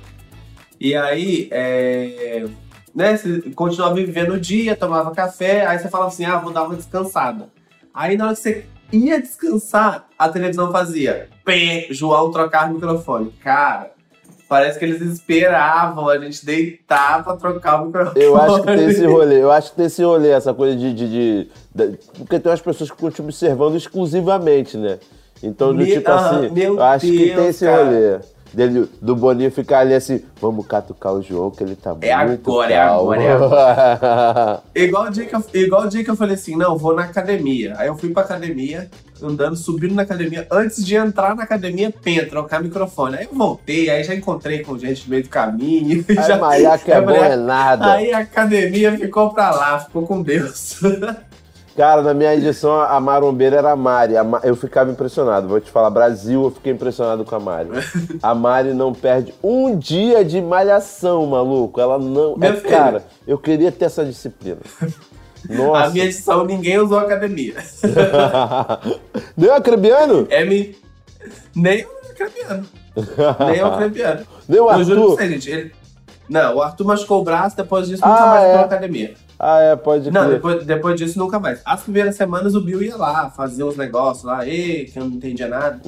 E aí, é, né, você continuava vivendo o dia, tomava café, aí você falava assim, ah, vou dar uma descansada. Aí na hora que você ia descansar, a televisão fazia, pé, João trocar o microfone. Cara, parece que eles esperavam a gente deitar pra trocar o microfone.
Eu acho que tem esse rolê, eu acho que tem esse rolê, essa coisa de. de, de- de- porque tem umas pessoas que ficam te observando exclusivamente, né? Então, do
Me-
tipo
ah,
assim, eu acho que tem
Deus,
esse
cara.
rolê. Dele, do Boninho ficar ali assim, vamos catucar o João, que ele tá
É
muito
agora, é
calmo.
agora, Igual o, dia que eu, igual o dia que eu falei assim, não, vou na academia. Aí eu fui pra academia, andando, subindo na academia. Antes de entrar na academia, pem, trocar microfone. Aí eu voltei, aí já encontrei com gente no meio do caminho.
Ai,
já,
que é bom é nada.
Aí a academia ficou pra lá, ficou com Deus.
Cara, na minha edição, a marombeira era a Mari. Eu ficava impressionado. Vou te falar, Brasil, eu fiquei impressionado com a Mari. A Mari não perde um dia de malhação, maluco. Ela não.
Meu
é,
filho.
cara, eu queria ter essa disciplina. Nossa.
A minha edição, ninguém usou academia.
Deu acrebiano?
É me... Nem o acrebiano. Nem o acrebiano.
Nem o
Eu juro pra
Arthur?
você, gente. Ele... Não, o Arthur machucou o braço, depois disso nunca
Ah,
mais
é?
academia.
Ah, é, pode
Não,
crer.
depois, depois disso nunca mais. As primeiras semanas o Bill ia lá, fazia uns negócios lá, ei, que eu não entendia nada.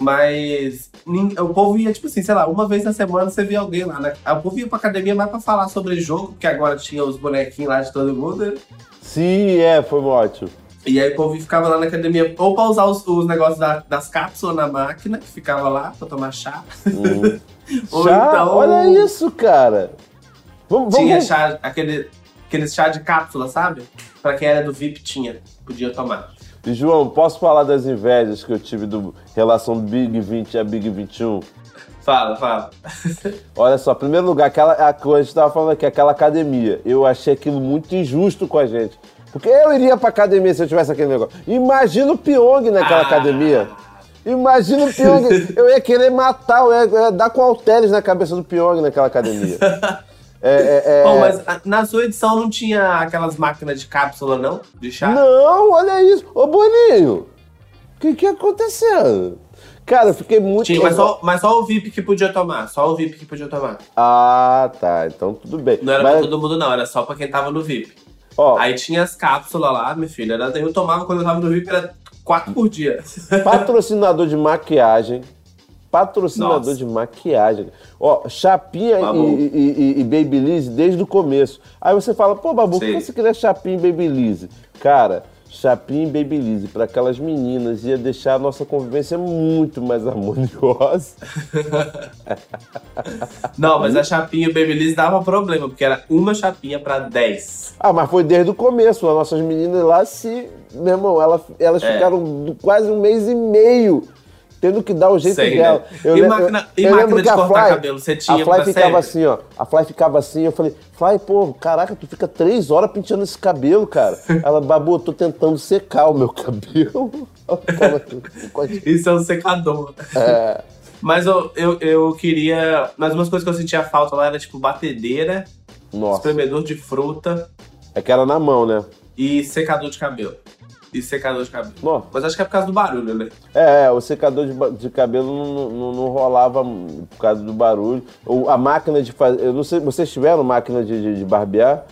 Mas nin- o povo ia, tipo assim, sei lá, uma vez na semana você via alguém lá. Né? O povo ia pra academia mais pra falar sobre jogo, porque agora tinha os bonequinhos lá de todo mundo. né?
Sim, é, foi ótimo.
E aí o povo ficava lá na academia, ou pra usar os, os negócios da- das cápsulas na máquina, que ficava lá pra tomar chá.
Hum.
Ou
Chá,
então-
olha isso, cara. Vamos,
Tinha
vamos,
chá, aquele, aquele chá de cápsula, sabe? Pra quem era do VIP tinha, podia tomar.
E, João, posso falar das invejas que eu tive do relação Big 20 a Big 21?
Fala, fala.
Olha só, em primeiro lugar, aquela, a a gente tava falando aqui, aquela academia. Eu achei aquilo muito injusto com a gente. Porque eu iria pra academia se eu tivesse aquele negócio. Imagina o Pyong naquela
Ah.
academia. Imagina o Pyong. eu ia querer matar, eu ia, eu ia dar com halteres na cabeça do Pyong naquela academia. É, é, é-
Bom, mas a- na sua edição não tinha aquelas máquinas de cápsula, não? De chá?
Não, olha isso. Ô, Boninho, o que que aconteceu? Cara, eu fiquei muito...
Tinha, mas só, mas só o VIP que podia tomar. Só o VIP que podia tomar.
Ah, tá. Então tudo bem.
Não era
Mas,
pra todo mundo, não. Era só pra quem tava no VIP.
ó,
Aí tinha as cápsulas lá, meu filho. Era, eu tomava quando eu tava no VIP, era quatro por dia.
Patrocinador de maquiagem. Patrocinador
Nossa.
de maquiagem. Ó, Chapinha e, e, e- Babyliss desde o começo. Aí você fala, pô, Babu, por que você queria Chapinha e Babyliss? Cara, Chapinha e Babyliss para aquelas meninas ia deixar a nossa convivência muito mais harmoniosa.
Não, mas a chapinha e Babyliss dava problema, porque era uma chapinha pra 10.
Ah, mas foi desde o começo. As nossas meninas lá se. Meu irmão, ela- elas
É.
ficaram quase um mês e meio tendo que dar o jeito
Sei,
dela.
né?
Eu
E máquina-
eu-
e
eu
máquina de cortar
Fly-
cabelo, você tinha
A Fly ficava
sério?
assim, ó. A Fly ficava assim. Eu falei, Fly, pô, caraca, tu fica três horas penteando esse cabelo, cara. Ela, Babu, eu tô tentando secar o meu cabelo. Calma,
Isso é um secador.
É.
Mas eu, eu, eu queria. Mas umas coisas que eu sentia falta lá era tipo batedeira,
Nossa.
espremedor de fruta
É que era na mão, né?
e secador de cabelo. E secador de cabelo.
Nossa.
Mas acho que é por causa do barulho, né?
É, o secador de, de cabelo não, não- não rolava por causa do barulho. Ou a máquina de fazer. Eu não sei, vocês tiveram máquina de, de, de barbear?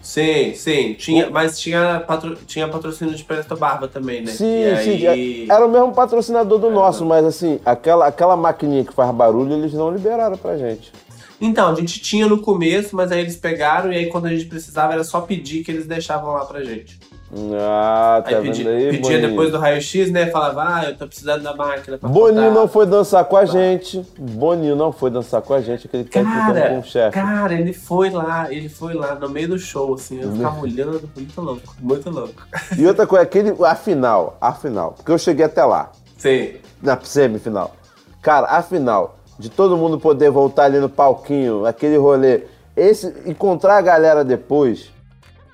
Sim, sim. Tinha, mas tinha, patro, tinha patrocínio de Presto Barba também, né?
Sim,
E
sim.
aí-
é- Era o mesmo patrocinador do nosso, mas assim, aquela, aquela maquininha que faz barulho, eles não liberaram pra gente.
Então, a gente tinha no começo, mas aí eles pegaram e aí quando a gente precisava era só pedir que eles deixavam lá pra gente.
Ah, tá
Aí
vendo
pedi-
aí,
pedia
Boninho?
depois do raio-x, né? Falava, ah, eu tô precisando da máquina pra
Boninho
cortar.
não foi dançar com a gente. Boninho não foi dançar com a gente, aquele que tá implicando com
Cara,
o chefe.
cara, ele foi lá, ele foi lá no meio do show, assim, eu ficava olhando, muito louco, muito louco.
E outra coisa, aquele, a final, a final, porque eu cheguei até lá.
Sim.
na semifinal. Cara, a final, de todo mundo poder voltar ali no palquinho, aquele rolê, esse encontrar a galera depois,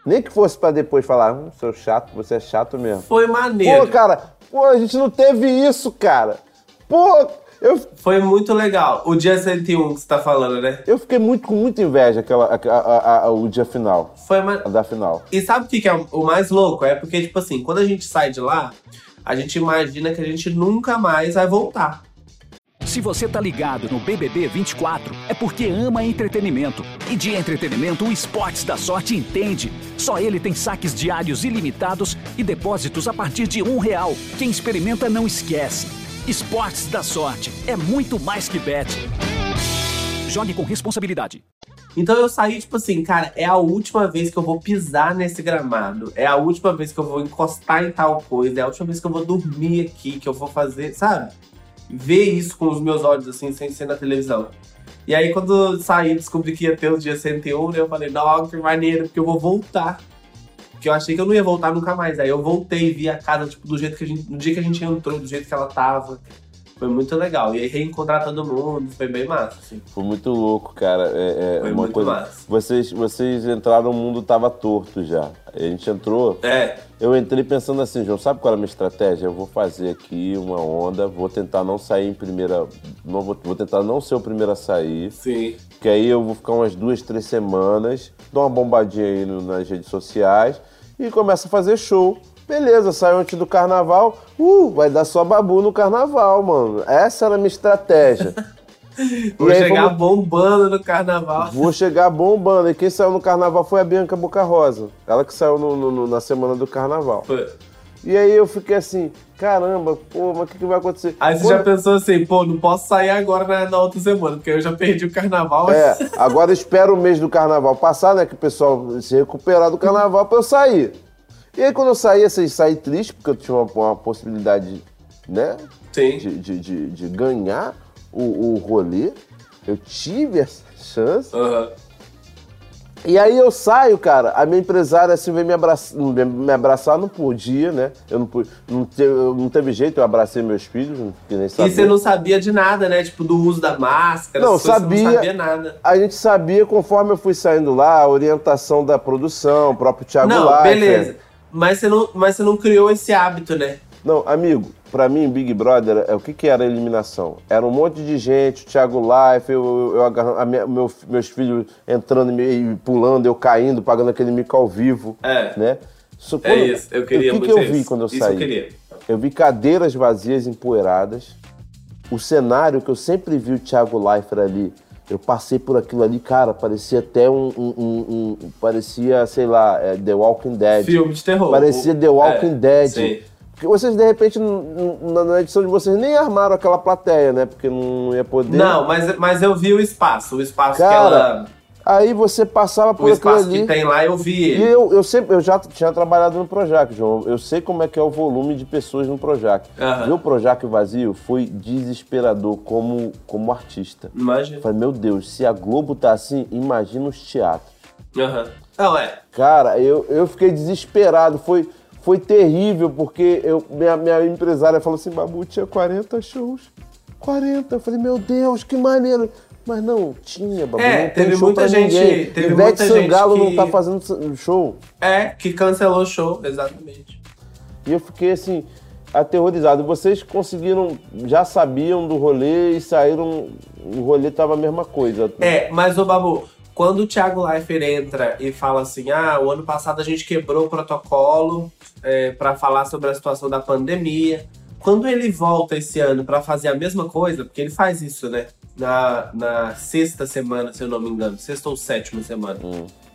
nem que fosse pra depois falar, hum, seu chato, você é chato mesmo.
Foi maneiro.
Pô, cara, pô, a gente não teve isso, cara. Pô, eu,
Foi muito legal. O dia 101 que você tá falando, né?
eu fiquei muito com muita inveja aquela, a- a- a- o dia final,
Foi ma...
a da final.
E sabe o que, que é o mais louco? É porque, tipo assim, quando a gente sai de lá, a gente imagina que a gente nunca mais vai voltar.
Se você tá ligado no BBB 24, é porque ama entretenimento. E de entretenimento, o Esportes da Sorte entende. Só ele tem saques diários ilimitados e depósitos a partir de um real. Quem experimenta não esquece. Esportes da Sorte é muito mais que bet. Jogue com responsabilidade.
Então eu saí, tipo assim, cara, é a última vez que eu vou pisar nesse gramado. É a última vez que eu vou encostar em tal coisa. É a última vez que eu vou dormir aqui, que eu vou fazer, sabe? Ver isso com os meus olhos, assim, sem ser na televisão. E aí, quando saí, descobri que ia ter o dia 101, eu falei, não, que maneiro, porque eu vou voltar. Porque eu achei que eu não ia voltar nunca mais. Aí eu voltei e vi a casa, tipo, do jeito que a gente. No dia que a gente entrou, do jeito que ela tava. Foi muito legal. E aí reencontrar todo mundo, foi bem massa, assim.
Foi muito louco, cara. É, é
Foi
uma
muito
coisa.
massa.
Vocês, vocês entraram, o mundo tava torto já. A gente entrou.
É,
Eu entrei pensando assim, João, sabe qual era a minha estratégia? Eu vou fazer aqui uma onda, vou tentar não sair em primeira. Não vou, vou tentar não ser o primeiro a sair.
sim.
Que aí eu vou ficar umas duas, três semanas, dou uma bombadinha aí nas redes sociais e começo a fazer show. Beleza, saiu antes do carnaval. Uh, vai dar só babu no carnaval, mano. Essa era a minha estratégia.
Vou chegar
vamos-
bombando no carnaval.
Vou chegar bombando. E quem saiu no carnaval foi a Bianca Boca Rosa. Ela que saiu no- no- no- na semana do carnaval.
Foi.
E aí eu fiquei assim, caramba, pô, mas o que, que vai acontecer?
Aí você
Quando-
já pensou assim, pô, não posso sair agora na, na outra semana, porque eu já perdi o carnaval.
É, agora espera o mês do carnaval passar, né? Que o pessoal se recuperar do carnaval pra eu sair. E aí quando eu saí, assim, saí triste, porque eu tinha uma, uma possibilidade, né?
Sim.
De, de, de, de ganhar o, o rolê. Eu tive essa chance.
Aham.
E aí eu saio, cara, a minha empresária assim veio me abraçar, me abraçar, não podia, né? Eu não, pude, não, teve, não teve jeito, eu abracei meus filhos, nem
E
sabendo.
você não sabia de nada, né? Tipo, do uso da máscara,
Não, sabia.
Não sabia nada.
A gente sabia, conforme eu fui saindo lá, a orientação da produção, o próprio Thiago
não,
Leifert.
beleza. Mas você, não, mas você não criou esse hábito, né?
Não, amigo, pra mim, Big Brother, é, o que, que era a eliminação? Era um monte de gente, o Thiago Life, eu, eu, agarrando, a minha- meu- meus filhos entrando e pulando, eu caindo, pagando aquele mico ao vivo.
É.
Né? Isso,
É isso, eu queria
O que, que eu vi
isso.
quando eu
Isso
saí?
eu queria.
Eu vi cadeiras vazias, empoeiradas. O cenário que eu sempre vi o Thiago Leifert ali, eu passei por aquilo ali, cara, parecia até um. um- um- um- parecia, sei lá, é, The Walking Dead.
Filme de terror.
Parecia The Walking
É,
Dead.
sim.
Porque vocês, de repente, na, edição de vocês, nem armaram aquela plateia, né? Porque não ia poder.
Não, mas, mas eu vi o espaço. O espaço que
Cara,
ela.
Aí você passava
O
por aquilo
espaço
ali.
que tem lá, eu vi
E eu, eu sempre, eu já tinha trabalhado no Projac, João. Eu sei como é que é o volume de pessoas no Projac.
Aham.
Ver o Projac vazio foi desesperador como, como artista. Eu
Imagina.
falei, meu Deus, se a Globo tá assim, imagina os teatros.
Aham. Não, é.
Cara, eu, eu fiquei desesperado. Foi, foi terrível, porque eu, minha, minha empresária falou assim, Babu, tinha 40 shows. 40. Eu falei, meu Deus, que maneiro. Mas não, tinha, Babu.
É,
não
teve muita gente-
ninguém.
teve
Ivete
muita gente
Sangalo não
que-
tá fazendo show.
É, que cancelou o show, exatamente.
E eu fiquei assim, aterrorizado. Vocês conseguiram, já sabiam do rolê e saíram. O rolê tava a mesma coisa.
É, mas ô Babu, quando o Thiago Leifert entra e fala assim, ah, o ano passado a gente quebrou o protocolo é, para falar sobre a situação da pandemia. Quando ele volta esse ano para fazer a mesma coisa, porque ele faz isso, né? Na, na sexta semana, se eu não me engano, sexta ou sétima semana.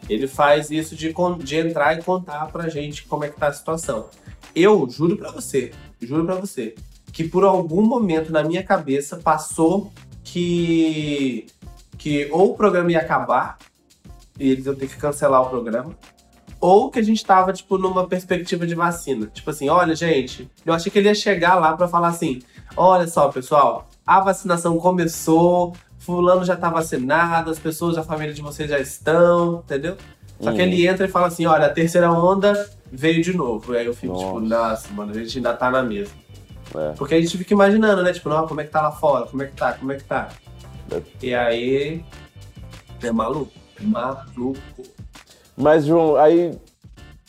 Ele faz isso de, de entrar e contar pra gente como é que tá a situação. Eu juro pra você, juro pra você, que por algum momento na minha cabeça passou que, que ou o programa ia acabar e eles iam ter que cancelar o programa, ou que a gente tava, tipo, numa perspectiva de vacina. Tipo assim, olha, gente, eu achei que ele ia chegar lá pra falar assim: olha só, pessoal, a vacinação começou, fulano já tá vacinado, as pessoas da família de vocês já estão, entendeu? Só que ele entra e fala assim: olha, a terceira onda veio de novo. E aí eu fico, tipo, nossa, mano, a gente ainda tá na mesma.
É.
Porque a gente fica imaginando, né? Tipo, não, como é que tá lá fora? Como é que tá? Como é que tá?
É.
E aí. É maluco. Maluco.
Mas, João, aí.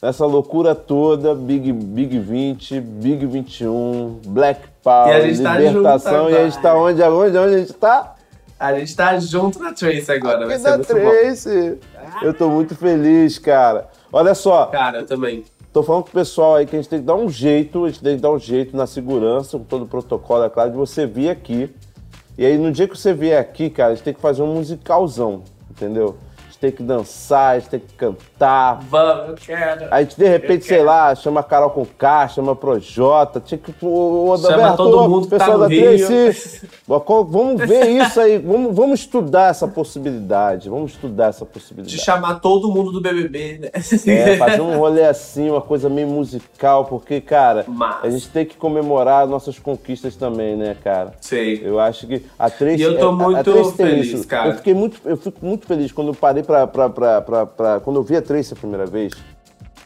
Essa loucura toda, Big, Big 20, Big 21, Black Power,
E tá
Libertação,
junto
e a gente tá
agora.
onde? Onde, onde a gente tá?
A gente tá junto na Trace agora, vai
Aqui
ser
da
muito bom.
Trace. Eu tô muito feliz, cara. Olha só,
Cara, eu também.
Tô falando com o pessoal aí que a gente tem que dar um jeito, a gente tem que dar um jeito na segurança, com todo o protocolo, é claro, de você vir aqui. E aí, no dia que você vier aqui, cara, a gente tem que fazer um musicalzão, entendeu? Gente tem que dançar, a gente tem que cantar.
Vamos, eu quero.
Aí de repente, sei lá, chama Carol com K, chama Projota, tinha que. O,
o chama todo mundo
pessoal
tá
da Tracy. vamos ver isso aí, vamos, vamos estudar essa possibilidade. Vamos estudar essa possibilidade.
De chamar todo mundo do BBB, né?
É, fazer um rolê assim, uma coisa meio musical, porque, cara, Mas... a gente tem que comemorar nossas conquistas também, né, cara?
Sei.
Eu acho que a Tracy.
E eu tô muito
a, a
feliz, cara.
Eu fiquei muito, eu fico muito feliz quando eu parei pra, pra, pra, pra, pra, Quando eu vi a Tracy a primeira vez,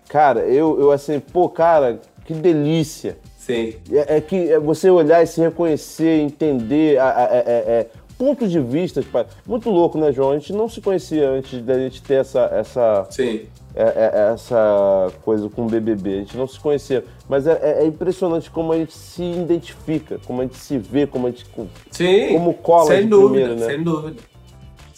cara, eu, eu assim, pô, cara, que delícia.
Sim.
É, é que é você olhar e se reconhecer, entender a, a, a, é, pontos de vista, tipo, muito louco, né, João? A gente não se conhecia antes da gente ter essa, essa,
Sim.
É, é, essa coisa com o BBB. A gente não se conhecia, mas é, é, impressionante como a gente se identifica, como a gente se vê, como a gente
Sim,
como cola
sem
de
dúvida,
né?
Sem dúvida.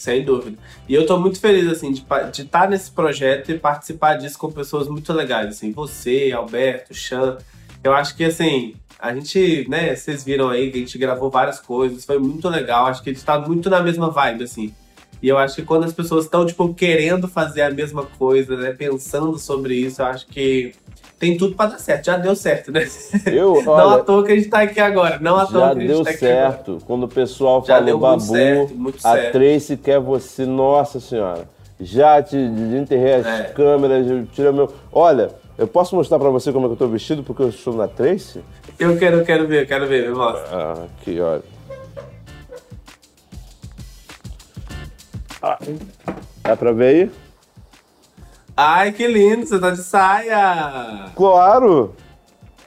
Sem dúvida. E eu tô muito feliz, assim, de estar tá nesse projeto e participar disso com pessoas muito legais, assim, você, Alberto, Chan. Eu acho que, assim, a gente, né, vocês viram aí que a gente gravou várias coisas, foi muito legal, acho que a gente tá muito na mesma vibe, assim. E eu acho que quando as pessoas estão, tipo, querendo fazer a mesma coisa, né, pensando sobre isso, eu acho que tem tudo para dar certo. Já deu certo, né?
Eu, olha,
não à toa que a gente tá aqui agora. Não à toa que a gente
deu
tá aqui
certo.
Agora.
Quando o pessoal
já
falou Babu,
certo, muito
a
certo.
Tracy quer você, nossa senhora. Já te desenterrei as é. câmeras, tira meu. Olha, eu posso mostrar para você como é que eu tô vestido porque eu estou na Tracy?
Eu quero, eu quero ver, quero ver, me mostra.
Ah, aqui, olha. Ah, dá pra ver aí?
Ai, que lindo, você tá de saia!
Claro!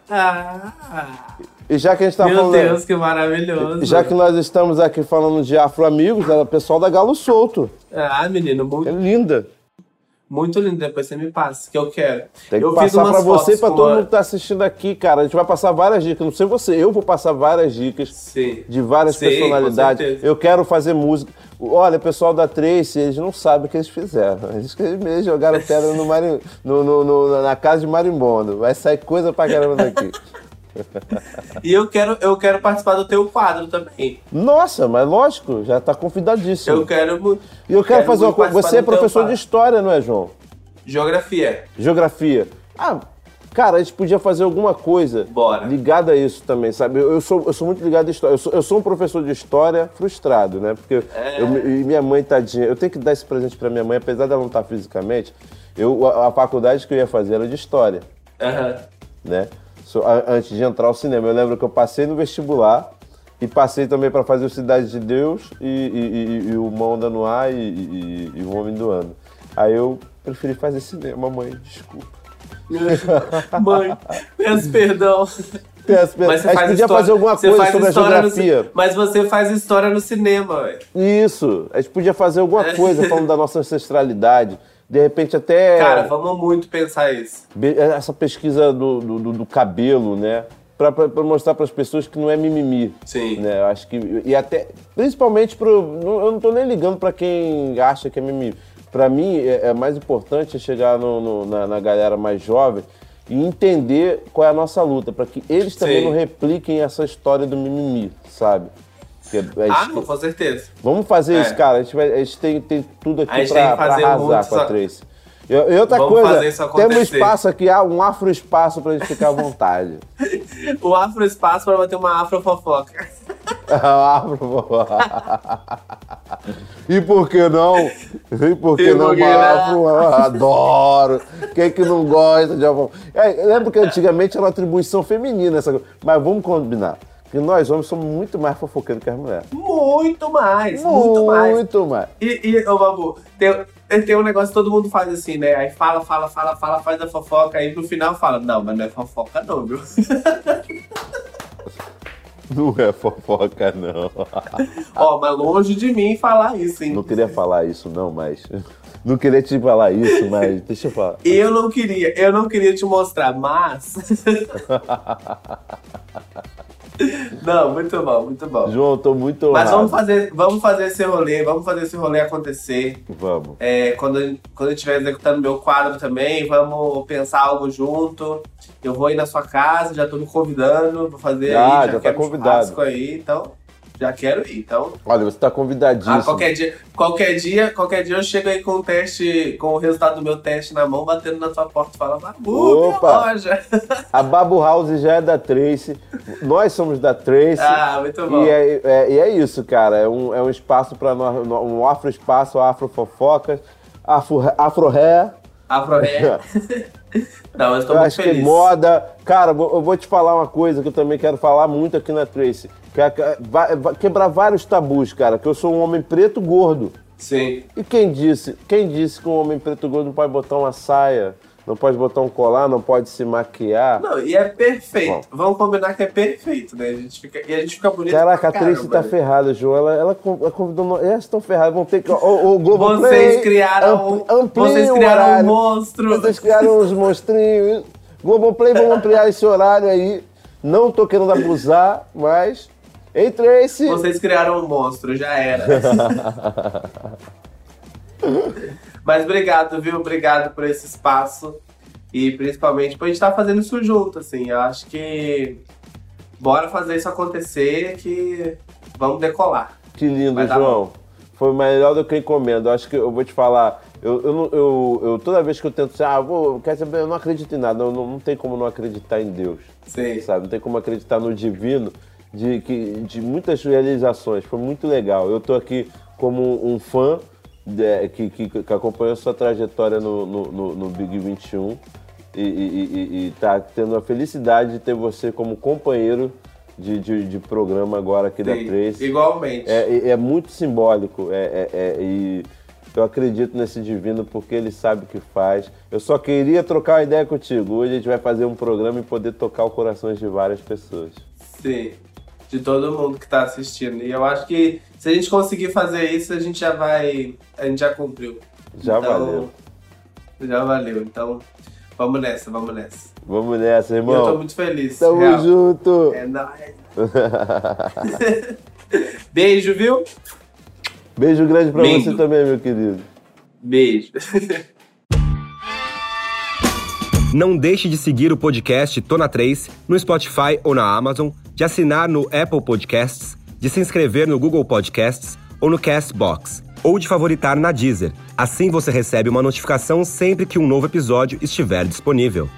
Ah!
E já que a gente tá
Meu
falando.
Meu Deus, que maravilhoso!
Já que nós estamos aqui falando de Afro Amigos, é o pessoal da Galo Solto.
Ah, menino, muito.
É linda.
Muito lindo, depois você me passa, que eu quero.
Tem que
eu
passar pra você e pra todo mundo que tá assistindo aqui, cara. A gente vai passar várias dicas. Não sei você, eu vou passar várias dicas
Sim.
de várias
Sim,
personalidades. Eu quero fazer música. Olha, o pessoal da Trace, eles não sabem o que eles fizeram. Eles, eles jogaram pedra no marim, no, no, no, na casa de marimbondo. Vai sair coisa pra caramba daqui.
e eu quero, eu quero participar do teu quadro também.
Nossa, mas lógico, já tá convidadíssimo.
Eu quero muito.
E eu quero, quero fazer uma coisa. Você é professor de história, não é, João?
Geografia.
Geografia. Ah, cara, a gente podia fazer alguma coisa
Bora.
ligada a isso também, sabe? Eu, eu, sou, eu sou muito ligado à história. Eu sou, eu sou um professor de história frustrado, né? Porque
é.
eu, e minha mãe, tadinha, eu tenho que dar esse presente pra minha mãe, apesar dela não estar fisicamente. Eu, a, a faculdade que eu ia fazer era de história.
Uhum.
Né? So, a, antes de entrar ao cinema. Eu lembro que eu passei no vestibular e passei também para fazer o Cidade de Deus e, e, e, e o Mão da Noir e, e, o Homem do Ano. Aí eu preferi fazer cinema, mãe, desculpa.
Mãe, peço perdão.
Peço perdão. Mas você a gente podia história, fazer alguma coisa sobre a geografia.
No, mas você faz história no cinema, velho.
Isso. A gente podia fazer alguma coisa falando da nossa ancestralidade. De repente até...
Cara, vamos muito pensar isso.
Essa pesquisa do, do, do cabelo, né? Pra, pra, pra mostrar para as pessoas que não é mimimi.
Sim.
Né? Eu acho que... E até... Principalmente pro... Eu não tô nem ligando para quem acha que é mimimi para mim, é, é, mais importante chegar no, no, na, na, galera mais jovem e entender qual é a nossa luta, para que eles também Sim. não repliquem essa história do mimimi, sabe?
ah, não, com certeza.
Vamos fazer é. isso, cara. A gente, vai, a gente tem, tem tudo aqui para arrasar com a Tracy. E, outra
Vamos
coisa, temos espaço aqui, ah, um afro espaço pra gente ficar à vontade.
o afro espaço para bater uma afro fofoca.
afro fofoca. e por que não? E por que não uma afro? Adoro. Quem que não gosta de afro? É, lembro que antigamente era uma atribuição feminina essa coisa. Mas vamos combinar. Que nós homens somos muito mais fofoqueiros que as mulheres.
Muito mais, muito, muito mais.
Muito mais.
E, e ô Babu, tem, tem um negócio que todo mundo faz assim, né? Aí fala, fala, fala, fala, faz a fofoca, aí no final fala, não, mas não é fofoca não, viu?
Não é fofoca, não.
Ó, mas longe de mim falar isso, hein?
Não queria falar isso, não, mas. Não queria te falar isso, mas deixa eu falar.
Eu não queria, eu não queria te mostrar, mas. Não, muito bom, muito bom.
João, tô muito honrado.
Mas vamos fazer, vamos fazer esse rolê, vamos fazer esse rolê acontecer.
Vamos.
É, quando, quando eu estiver executando meu quadro também, vamos pensar algo junto. Eu vou ir na sua casa, já tô me convidando, vou fazer
Já,
aí,
já tá
quero um
convidado.
aí, então já quero ir. Então,
Olha, você tá convidadíssimo.
ah, qualquer dia, qualquer dia, qualquer dia eu chego aí com o teste, com o resultado do meu teste na mão, batendo na tua porta e falando, Babu,
Opa!
loja.
A Babu House já é da Trace. Nós somos da Trace.
ah, muito bom.
E é, é- e é isso, cara. É um, é um espaço para nós, um afro espaço, afro fofocas, afro, afro hair.
Afro Hair. Não, estou
Eu
muito
acho que
feliz.
moda. Cara, eu vou te falar uma coisa que eu também quero falar muito aqui na Trace. Que é, que é- quebrar vários tabus, cara. Que eu sou um homem preto gordo.
Sim.
E quem disse? Quem disse que um homem preto gordo não pode botar uma saia, não pode botar um colar, não pode se maquiar?
Não, e é perfeito. Vamos combinar que é perfeito, né? A gente fica, e a gente fica bonito.
Caraca, a Tracy
caramba,
tá
né?
ferrada, João. Ela, ela, ela convidou. Elas estão ferradas, vão ter que. O, o Globo
Vocês criaram, vocês criaram um monstro.
Vocês criaram uns monstrinhos. Globoplay, vamos ampliar esse horário aí. Não tô querendo abusar, mas. Ei, Tracy!
Vocês criaram um monstro, já era. Mas obrigado, viu? Obrigado por esse espaço. E principalmente por a gente estar fazendo isso junto, assim. Eu acho que. Bora fazer isso acontecer que vamos decolar.
Que lindo, João. Foi melhor do que eu encomendo. Eu acho que eu vou te falar. Eu, eu, eu, eu- toda vez que eu tento, ah, vou, quer saber, eu não acredito em nada. Não, não, não tem como não acreditar em Deus.
Sim.
sabe? Não tem como acreditar no divino de, que, de muitas realizações. Foi muito legal. Eu tô aqui como um fã de- que, que, que acompanhou sua trajetória no, no, no- no Big 21 e, e, e, e tá tendo a felicidade de ter você como companheiro de, de, de programa agora aqui da
Sim,
Trace.
Igualmente.
É, é- é muito simbólico. É, é- é- e eu acredito nesse divino porque ele sabe o que faz. Eu só queria trocar uma ideia contigo. Hoje a gente vai fazer um programa e poder tocar o corações de várias pessoas.
Sim. De todo mundo que tá assistindo. E eu acho que se a gente conseguir fazer isso, a gente já vai. A gente já cumpriu.
Já
Então,
valeu.
Já valeu. Então, vamos nessa, vamos nessa.
Vamos nessa,
E
irmão.
eu tô muito feliz.
Tamo
real.
junto.
É nóis. Beijo, viu?
Beijo grande pra
Lindo.
você também, meu querido.
Beijo.
Não deixe de seguir o podcast Tona 3 no Spotify ou na Amazon, de assinar no Apple Podcasts, de se inscrever no Google Podcasts ou no Castbox, ou de favoritar na Deezer. Assim você recebe uma notificação sempre que um novo episódio estiver disponível.